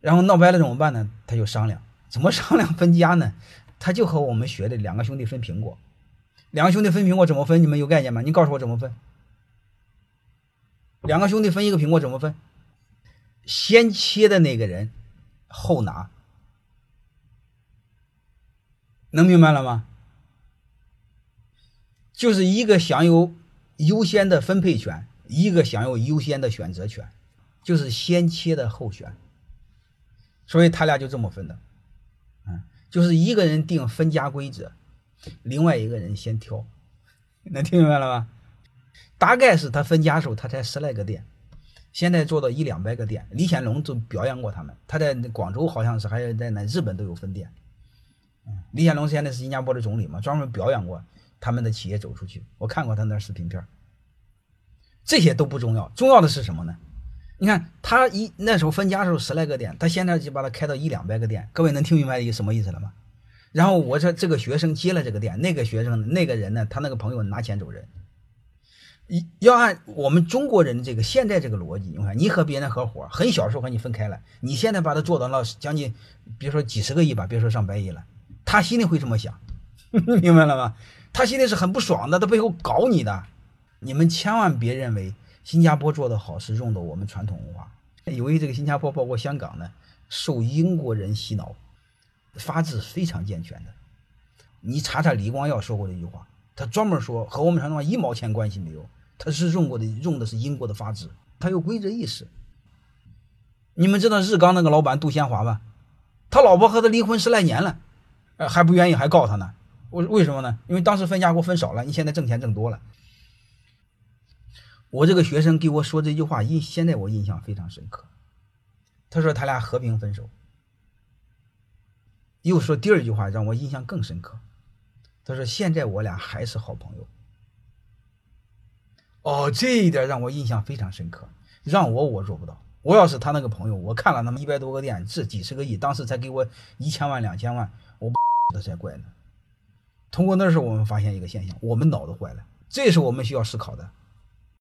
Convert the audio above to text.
然后闹掰了怎么办呢？他就商量，怎么商量 分家呢？他就和我们学的两个兄弟分苹果，两个兄弟分苹果怎么分？你们有概念吗？你告诉我怎么分？两个兄弟分一个苹果怎么分？先切的那个人后拿，能明白了吗？就是一个享有优先的分配权，一个享有优先的选择权，就是先切的后选。所以他俩就这么分的，嗯，就是一个人定分家规则，另外一个人先挑，能听明白了吗？大概是他分家时候，他才十来个店，现在做到一两百个店。李显龙就表扬过他们，他在广州好像是还有在那日本都有分店。嗯，李显龙现在是新加坡的总理嘛，专门表扬过他们的企业走出去。我看过他那视频片这些都不重要，重要的是什么呢？你看他一那时候分家的时候十来个店，他现在就把它开到一两百个店。各位能听明白一个什么意思了吗？然后我这这个学生接了这个店，那个学生那个人呢，他那个朋友拿钱走人。一要按我们中国人这个现在这个逻辑，你看你和别人合伙，很小时候和你分开了，你现在把他做到了将近，别说几十个亿吧，别说上百亿了，他心里会这么想，明白了吗？他心里是很不爽的，他背后搞你的。你们千万别认为。新加坡做的好是用的我们传统文化，由于这个新加坡包括香港呢，受英国人洗脑，法治非常健全的。你查查李光耀说过的一句话，他专门说和我们传统文化一毛钱关系没有，他是用过的用的是英国的法治，他有规则意识。你们知道日钢那个老板杜先华吧？他老婆和他离婚十来年了，呃还不愿意还告他呢？为为什么呢？因为当时分家过分少了，你现在挣钱挣多了。我这个学生给我说这句话，印现在我印象非常深刻。他说他俩和平分手，又说第二句话让我印象更深刻。他说现在我俩还是好朋友。哦，这一点让我印象非常深刻。让我我做不到。我要是他那个朋友，我看了他们一百多个店，这几十个亿，当时才给我一千万两千万，我的才怪呢。通过那时候我们发现一个现象，我们脑子坏了，这是我们需要思考的。